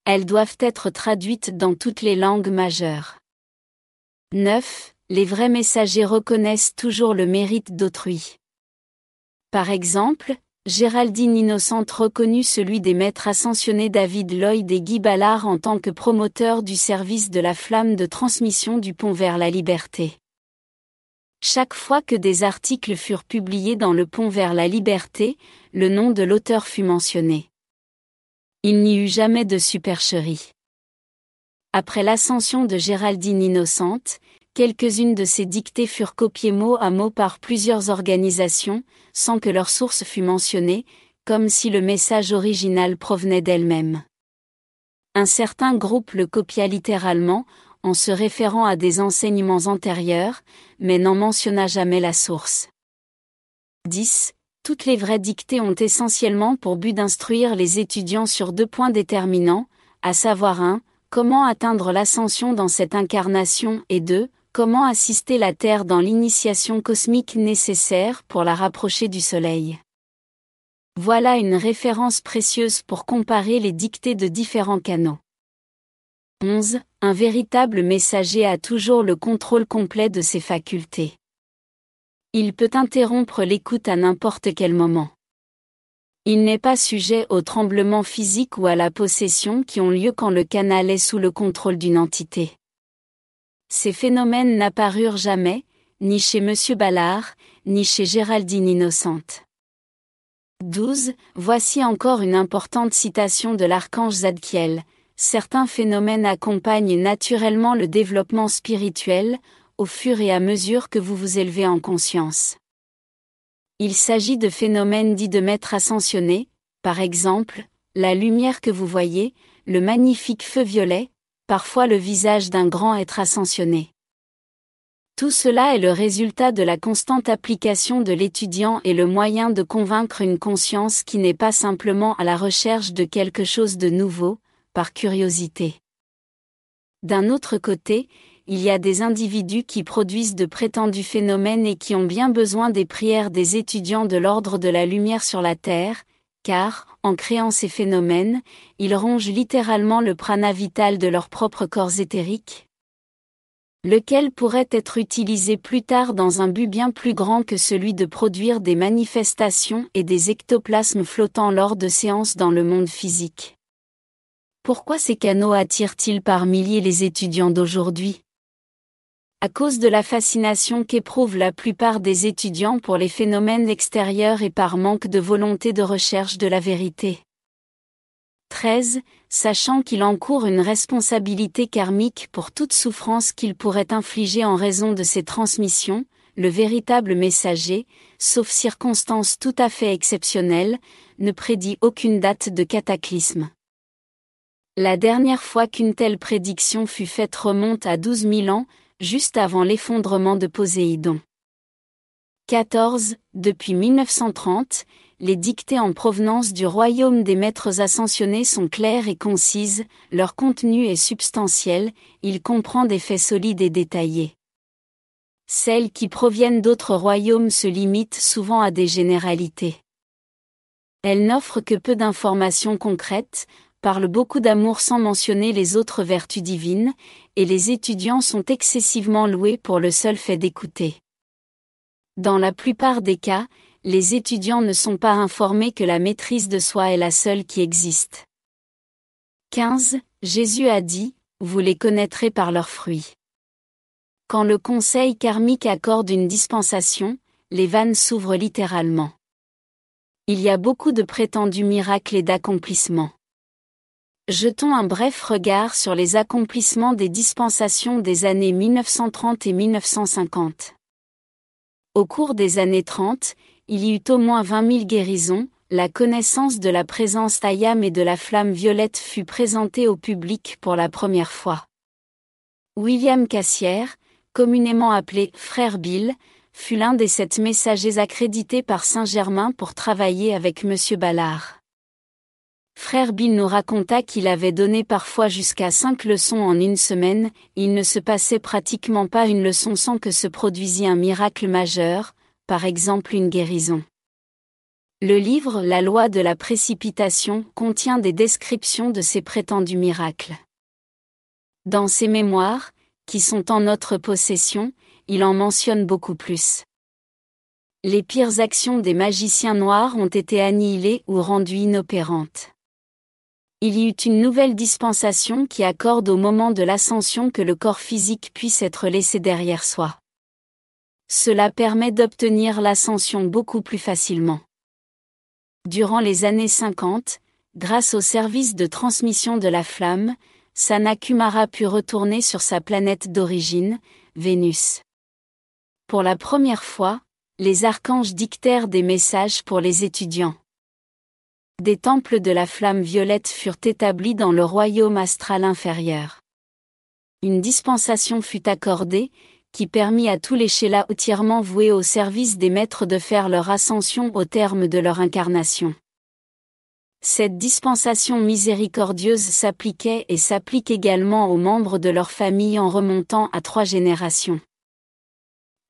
Elles doivent être traduites dans toutes les langues majeures. 9. Les vrais messagers reconnaissent toujours le mérite d'autrui. Par exemple, Géraldine Innocente reconnut celui des maîtres ascensionnés David Lloyd et Guy Ballard en tant que promoteur du service de la flamme de transmission du pont vers la liberté. Chaque fois que des articles furent publiés dans le pont vers la liberté, le nom de l'auteur fut mentionné. Il n'y eut jamais de supercherie. Après l'ascension de Géraldine Innocente, quelques-unes de ses dictées furent copiées mot à mot par plusieurs organisations, sans que leur source fût mentionnée, comme si le message original provenait d'elle-même. Un certain groupe le copia littéralement, en se référant à des enseignements antérieurs, mais n'en mentionna jamais la source. 10 toutes les vraies dictées ont essentiellement pour but d'instruire les étudiants sur deux points déterminants, à savoir 1. Comment atteindre l'ascension dans cette incarnation et 2. Comment assister la Terre dans l'initiation cosmique nécessaire pour la rapprocher du Soleil. Voilà une référence précieuse pour comparer les dictées de différents canaux. 11. Un véritable messager a toujours le contrôle complet de ses facultés. Il peut interrompre l'écoute à n'importe quel moment. Il n'est pas sujet aux tremblements physiques ou à la possession qui ont lieu quand le canal est sous le contrôle d'une entité. Ces phénomènes n'apparurent jamais, ni chez M. Ballard, ni chez Géraldine Innocente. 12. Voici encore une importante citation de l'archange Zadkiel. Certains phénomènes accompagnent naturellement le développement spirituel, au fur et à mesure que vous vous élevez en conscience. Il s'agit de phénomènes dits de maître ascensionné, par exemple, la lumière que vous voyez, le magnifique feu violet, parfois le visage d'un grand être ascensionné. Tout cela est le résultat de la constante application de l'étudiant et le moyen de convaincre une conscience qui n'est pas simplement à la recherche de quelque chose de nouveau, par curiosité. D'un autre côté, il y a des individus qui produisent de prétendus phénomènes et qui ont bien besoin des prières des étudiants de l'ordre de la lumière sur la Terre, car, en créant ces phénomènes, ils rongent littéralement le prana vital de leur propre corps éthérique, lequel pourrait être utilisé plus tard dans un but bien plus grand que celui de produire des manifestations et des ectoplasmes flottants lors de séances dans le monde physique. Pourquoi ces canaux attirent-ils par milliers les étudiants d'aujourd'hui? À cause de la fascination qu'éprouvent la plupart des étudiants pour les phénomènes extérieurs et par manque de volonté de recherche de la vérité. 13. Sachant qu'il encourt une responsabilité karmique pour toute souffrance qu'il pourrait infliger en raison de ses transmissions, le véritable messager, sauf circonstances tout à fait exceptionnelles, ne prédit aucune date de cataclysme. La dernière fois qu'une telle prédiction fut faite remonte à 12 000 ans, juste avant l'effondrement de Poséidon. 14. Depuis 1930, les dictées en provenance du royaume des maîtres ascensionnés sont claires et concises, leur contenu est substantiel, il comprend des faits solides et détaillés. Celles qui proviennent d'autres royaumes se limitent souvent à des généralités. Elles n'offrent que peu d'informations concrètes, parlent beaucoup d'amour sans mentionner les autres vertus divines, et les étudiants sont excessivement loués pour le seul fait d'écouter. Dans la plupart des cas, les étudiants ne sont pas informés que la maîtrise de soi est la seule qui existe. 15. Jésus a dit, vous les connaîtrez par leurs fruits. Quand le conseil karmique accorde une dispensation, les vannes s'ouvrent littéralement. Il y a beaucoup de prétendus miracles et d'accomplissements. Jetons un bref regard sur les accomplissements des dispensations des années 1930 et 1950. Au cours des années 30, il y eut au moins 20 000 guérisons, la connaissance de la présence Ayam et de la flamme violette fut présentée au public pour la première fois. William Cassière, communément appelé Frère Bill, fut l'un des sept messagers accrédités par Saint-Germain pour travailler avec M. Ballard. Frère Bill nous raconta qu'il avait donné parfois jusqu'à cinq leçons en une semaine, il ne se passait pratiquement pas une leçon sans que se produisit un miracle majeur, par exemple une guérison. Le livre La loi de la précipitation contient des descriptions de ces prétendus miracles. Dans ses mémoires, qui sont en notre possession, il en mentionne beaucoup plus. Les pires actions des magiciens noirs ont été annihilées ou rendues inopérantes. Il y eut une nouvelle dispensation qui accorde au moment de l'ascension que le corps physique puisse être laissé derrière soi. Cela permet d'obtenir l'ascension beaucoup plus facilement. Durant les années 50, grâce au service de transmission de la flamme, Sanakumara put retourner sur sa planète d'origine, Vénus. Pour la première fois, les archanges dictèrent des messages pour les étudiants. Des temples de la flamme violette furent établis dans le royaume astral inférieur. Une dispensation fut accordée, qui permit à tous les Shélas entièrement voués au service des maîtres de faire leur ascension au terme de leur incarnation. Cette dispensation miséricordieuse s'appliquait et s'applique également aux membres de leur famille en remontant à trois générations.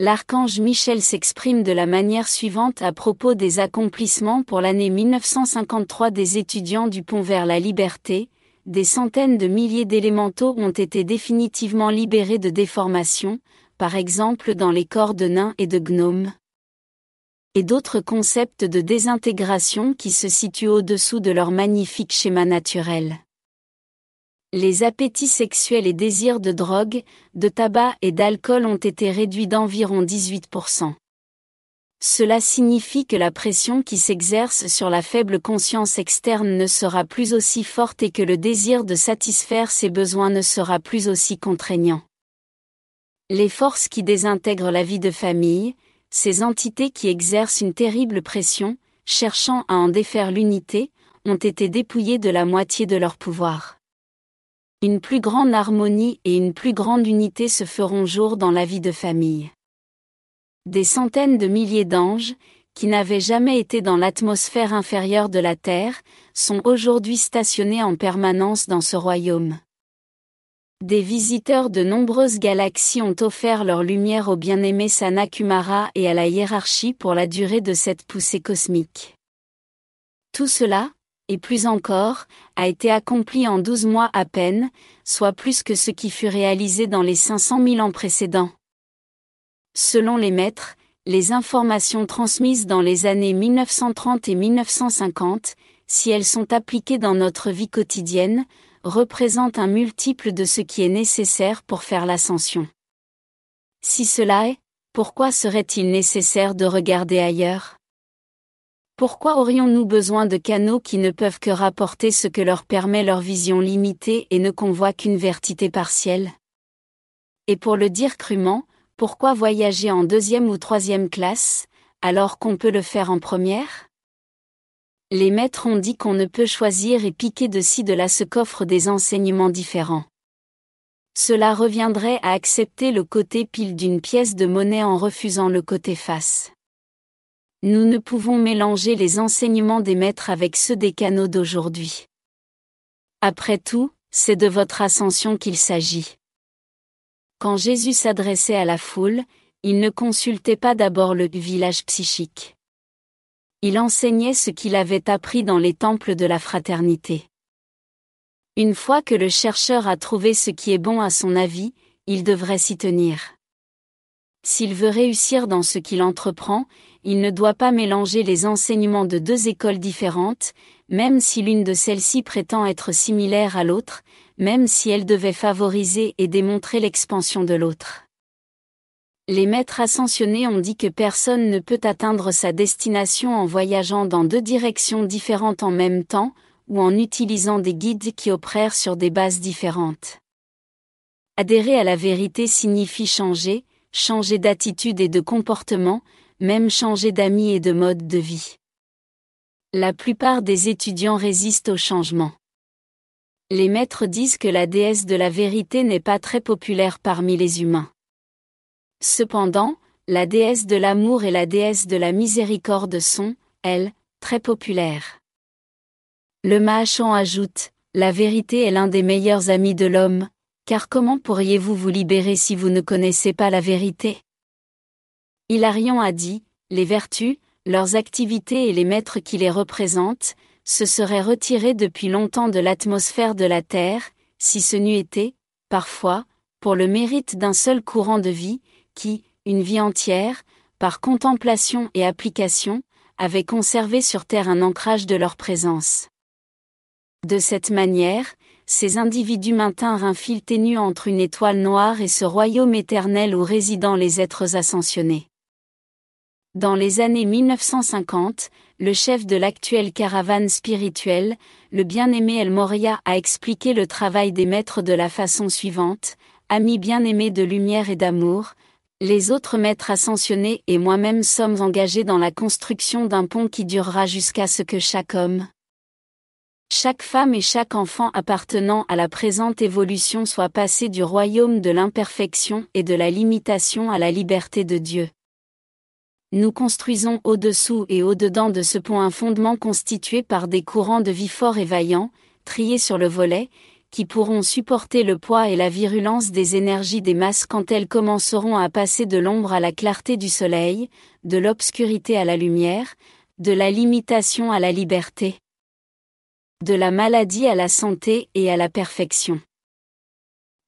L'archange Michel s'exprime de la manière suivante à propos des accomplissements pour l'année 1953 des étudiants du pont vers la liberté, des centaines de milliers d'élémentaux ont été définitivement libérés de déformations, par exemple dans les corps de nains et de gnomes. Et d'autres concepts de désintégration qui se situent au-dessous de leur magnifique schéma naturel. Les appétits sexuels et désirs de drogue, de tabac et d'alcool ont été réduits d'environ 18%. Cela signifie que la pression qui s'exerce sur la faible conscience externe ne sera plus aussi forte et que le désir de satisfaire ses besoins ne sera plus aussi contraignant. Les forces qui désintègrent la vie de famille, ces entités qui exercent une terrible pression, cherchant à en défaire l'unité, ont été dépouillées de la moitié de leur pouvoir. Une plus grande harmonie et une plus grande unité se feront jour dans la vie de famille. Des centaines de milliers d'anges, qui n'avaient jamais été dans l'atmosphère inférieure de la Terre, sont aujourd'hui stationnés en permanence dans ce royaume. Des visiteurs de nombreuses galaxies ont offert leur lumière au bien-aimé Sanakumara et à la hiérarchie pour la durée de cette poussée cosmique. Tout cela, et plus encore, a été accompli en douze mois à peine, soit plus que ce qui fut réalisé dans les 500 000 ans précédents. Selon les maîtres, les informations transmises dans les années 1930 et 1950, si elles sont appliquées dans notre vie quotidienne, représente un multiple de ce qui est nécessaire pour faire l'ascension. Si cela est, pourquoi serait-il nécessaire de regarder ailleurs? Pourquoi aurions-nous besoin de canaux qui ne peuvent que rapporter ce que leur permet leur vision limitée et ne convoient qu'une vertité partielle? Et pour le dire crûment, pourquoi voyager en deuxième ou troisième classe, alors qu'on peut le faire en première? Les maîtres ont dit qu'on ne peut choisir et piquer de ci de là ce qu'offrent des enseignements différents. Cela reviendrait à accepter le côté pile d'une pièce de monnaie en refusant le côté face. Nous ne pouvons mélanger les enseignements des maîtres avec ceux des canaux d'aujourd'hui. Après tout, c'est de votre ascension qu'il s'agit. Quand Jésus s'adressait à la foule, il ne consultait pas d'abord le village psychique il enseignait ce qu'il avait appris dans les temples de la fraternité. Une fois que le chercheur a trouvé ce qui est bon à son avis, il devrait s'y tenir. S'il veut réussir dans ce qu'il entreprend, il ne doit pas mélanger les enseignements de deux écoles différentes, même si l'une de celles-ci prétend être similaire à l'autre, même si elle devait favoriser et démontrer l'expansion de l'autre. Les maîtres ascensionnés ont dit que personne ne peut atteindre sa destination en voyageant dans deux directions différentes en même temps, ou en utilisant des guides qui opèrent sur des bases différentes. Adhérer à la vérité signifie changer, changer d'attitude et de comportement, même changer d'amis et de mode de vie. La plupart des étudiants résistent au changement. Les maîtres disent que la déesse de la vérité n'est pas très populaire parmi les humains. Cependant, la déesse de l'amour et la déesse de la miséricorde sont, elles, très populaires. Le Mahachan ajoute, La vérité est l'un des meilleurs amis de l'homme, car comment pourriez-vous vous libérer si vous ne connaissez pas la vérité? Hilarion a dit, les vertus, leurs activités et les maîtres qui les représentent, se seraient retirés depuis longtemps de l'atmosphère de la Terre, si ce n'eût été, parfois, pour le mérite d'un seul courant de vie, qui, une vie entière, par contemplation et application, avaient conservé sur Terre un ancrage de leur présence. De cette manière, ces individus maintinrent un fil ténu entre une étoile noire et ce royaume éternel où résident les êtres ascensionnés. Dans les années 1950, le chef de l'actuelle caravane spirituelle, le bien-aimé El Moria a expliqué le travail des maîtres de la façon suivante, Amis bien-aimés de lumière et d'amour, les autres maîtres ascensionnés et moi-même sommes engagés dans la construction d'un pont qui durera jusqu'à ce que chaque homme, chaque femme et chaque enfant appartenant à la présente évolution soit passé du royaume de l'imperfection et de la limitation à la liberté de Dieu. Nous construisons au-dessous et au-dedans de ce pont un fondement constitué par des courants de vie forts et vaillants, triés sur le volet, qui pourront supporter le poids et la virulence des énergies des masses quand elles commenceront à passer de l'ombre à la clarté du soleil, de l'obscurité à la lumière, de la limitation à la liberté, de la maladie à la santé et à la perfection.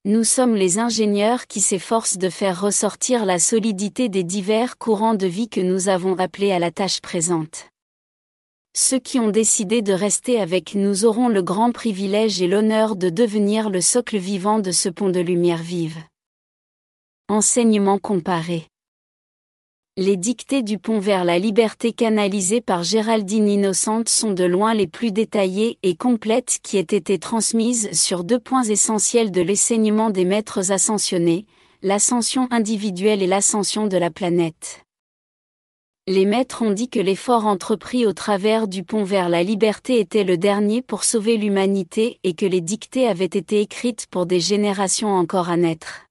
Nous sommes les ingénieurs qui s'efforcent de faire ressortir la solidité des divers courants de vie que nous avons appelés à la tâche présente. Ceux qui ont décidé de rester avec nous auront le grand privilège et l'honneur de devenir le socle vivant de ce pont de lumière vive. Enseignement comparé. Les dictées du pont vers la liberté canalisées par Géraldine Innocente sont de loin les plus détaillées et complètes qui aient été transmises sur deux points essentiels de l'enseignement des maîtres ascensionnés, l'ascension individuelle et l'ascension de la planète. Les maîtres ont dit que l'effort entrepris au travers du pont vers la liberté était le dernier pour sauver l'humanité et que les dictées avaient été écrites pour des générations encore à naître.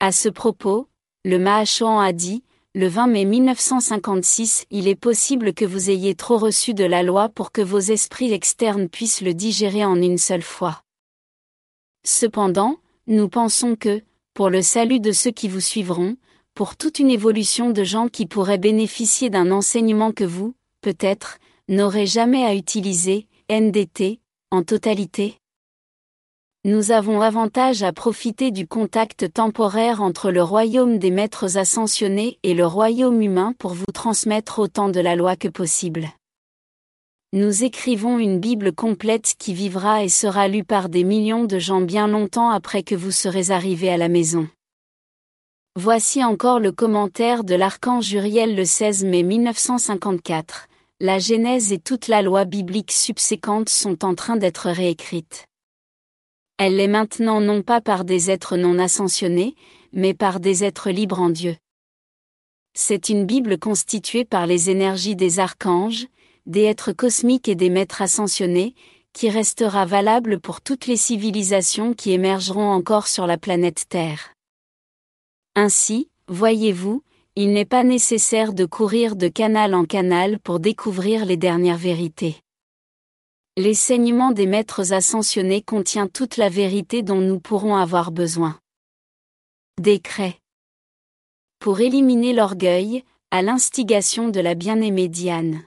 À ce propos, le Mahachohan a dit, le 20 mai 1956, il est possible que vous ayez trop reçu de la loi pour que vos esprits externes puissent le digérer en une seule fois. Cependant, nous pensons que, pour le salut de ceux qui vous suivront, pour toute une évolution de gens qui pourraient bénéficier d'un enseignement que vous, peut-être, n'aurez jamais à utiliser, NDT, en totalité Nous avons avantage à profiter du contact temporaire entre le royaume des maîtres ascensionnés et le royaume humain pour vous transmettre autant de la loi que possible. Nous écrivons une Bible complète qui vivra et sera lue par des millions de gens bien longtemps après que vous serez arrivés à la maison. Voici encore le commentaire de l'archange Uriel le 16 mai 1954. La Genèse et toute la loi biblique subséquente sont en train d'être réécrites. Elle l'est maintenant non pas par des êtres non ascensionnés, mais par des êtres libres en Dieu. C'est une Bible constituée par les énergies des archanges, des êtres cosmiques et des maîtres ascensionnés, qui restera valable pour toutes les civilisations qui émergeront encore sur la planète Terre. Ainsi, voyez-vous, il n'est pas nécessaire de courir de canal en canal pour découvrir les dernières vérités. Les saignements des maîtres ascensionnés contient toute la vérité dont nous pourrons avoir besoin. Décret. Pour éliminer l'orgueil, à l'instigation de la bien-aimée Diane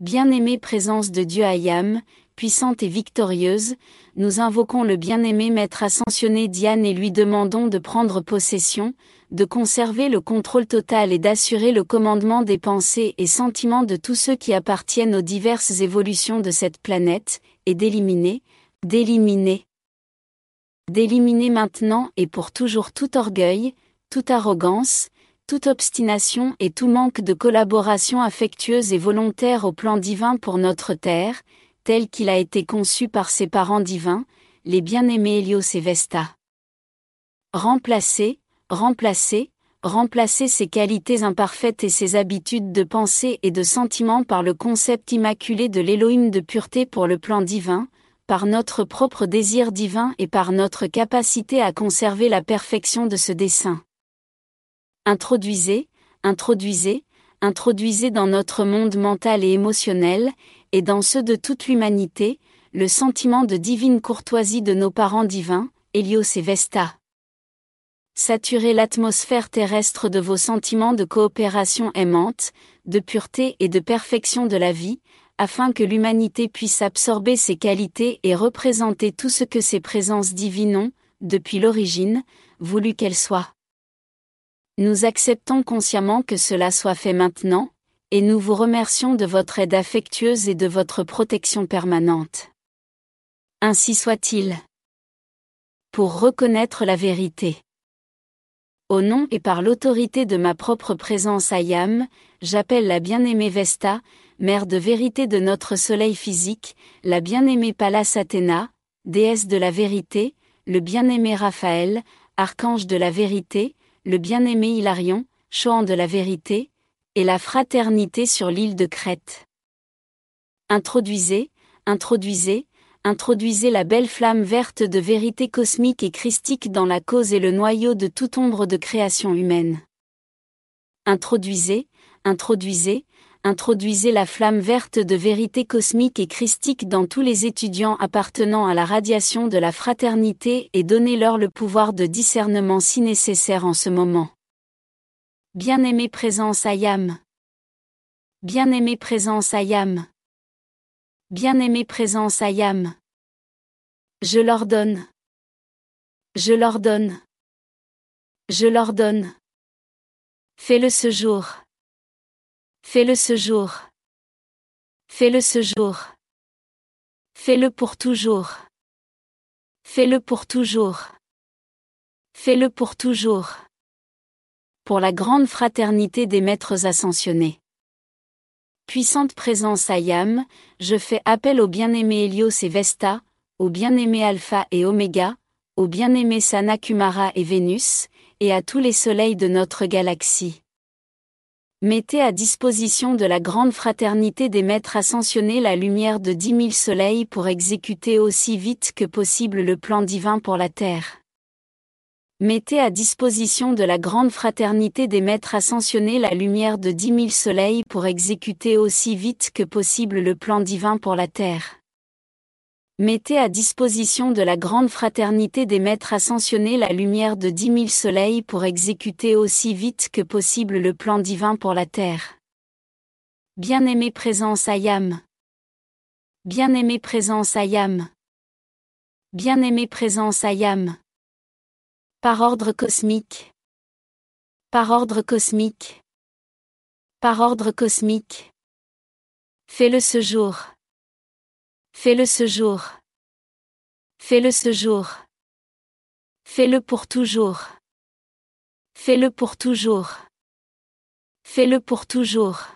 bien-aimée présence de Dieu Ayam, puissante et victorieuse, nous invoquons le bien-aimé Maître ascensionné Diane et lui demandons de prendre possession, de conserver le contrôle total et d'assurer le commandement des pensées et sentiments de tous ceux qui appartiennent aux diverses évolutions de cette planète, et d'éliminer, d'éliminer, d'éliminer maintenant et pour toujours tout orgueil, toute arrogance, toute obstination et tout manque de collaboration affectueuse et volontaire au plan divin pour notre terre, tel qu'il a été conçu par ses parents divins, les bien-aimés Hélios et Vesta. Remplacer, remplacer, remplacer ses qualités imparfaites et ses habitudes de pensée et de sentiment par le concept immaculé de l'Élohim de pureté pour le plan divin, par notre propre désir divin et par notre capacité à conserver la perfection de ce dessein. Introduisez, introduisez, introduisez dans notre monde mental et émotionnel, et dans ceux de toute l'humanité, le sentiment de divine courtoisie de nos parents divins, Hélios et Vesta. Saturez l'atmosphère terrestre de vos sentiments de coopération aimante, de pureté et de perfection de la vie, afin que l'humanité puisse absorber ces qualités et représenter tout ce que ces présences divines ont, depuis l'origine, voulu qu'elles soient. Nous acceptons consciemment que cela soit fait maintenant, et nous vous remercions de votre aide affectueuse et de votre protection permanente. Ainsi soit-il. Pour reconnaître la vérité. Au nom et par l'autorité de ma propre présence à Yam, j'appelle la bien-aimée Vesta, mère de vérité de notre soleil physique, la bien-aimée Pallas Athéna, déesse de la vérité, le bien-aimé Raphaël, archange de la vérité, le bien-aimé Hilarion, chant de la vérité, et la fraternité sur l'île de Crète. Introduisez, introduisez, introduisez la belle flamme verte de vérité cosmique et christique dans la cause et le noyau de toute ombre de création humaine. Introduisez, introduisez, introduisez la flamme verte de vérité cosmique et christique dans tous les étudiants appartenant à la radiation de la fraternité et donnez-leur le pouvoir de discernement si nécessaire en ce moment. Bien-aimé présence Ayam. Bien-aimé présence Ayam. Bien-aimé présence Ayam. Je l'ordonne. Je l'ordonne. Je l'ordonne. Fais-le ce jour. Fais-le ce jour. Fais-le ce jour. Fais-le pour toujours. Fais-le pour toujours. Fais-le pour toujours. Pour la grande fraternité des maîtres ascensionnés. Puissante présence Ayam, je fais appel aux bien-aimés Hélios et Vesta, aux bien-aimés Alpha et Oméga, aux bien-aimés Sanakumara et Vénus, et à tous les soleils de notre galaxie. Mettez à disposition de la grande fraternité des maîtres ascensionnés la lumière de dix mille soleils pour exécuter aussi vite que possible le plan divin pour la terre. Mettez à disposition de la grande fraternité des maîtres ascensionnés la lumière de dix mille soleils pour exécuter aussi vite que possible le plan divin pour la terre. Mettez à disposition de la grande fraternité des maîtres ascensionnés la lumière de dix mille soleils pour exécuter aussi vite que possible le plan divin pour la terre. Bien-aimé présence Ayam. Bien-aimé présence Ayam. Bien-aimé présence Ayam. Par ordre cosmique. Par ordre cosmique. Par ordre cosmique. Fais-le ce jour. Fais-le ce jour. Fais-le ce jour. Fais-le pour toujours. Fais-le pour toujours. Fais-le pour toujours.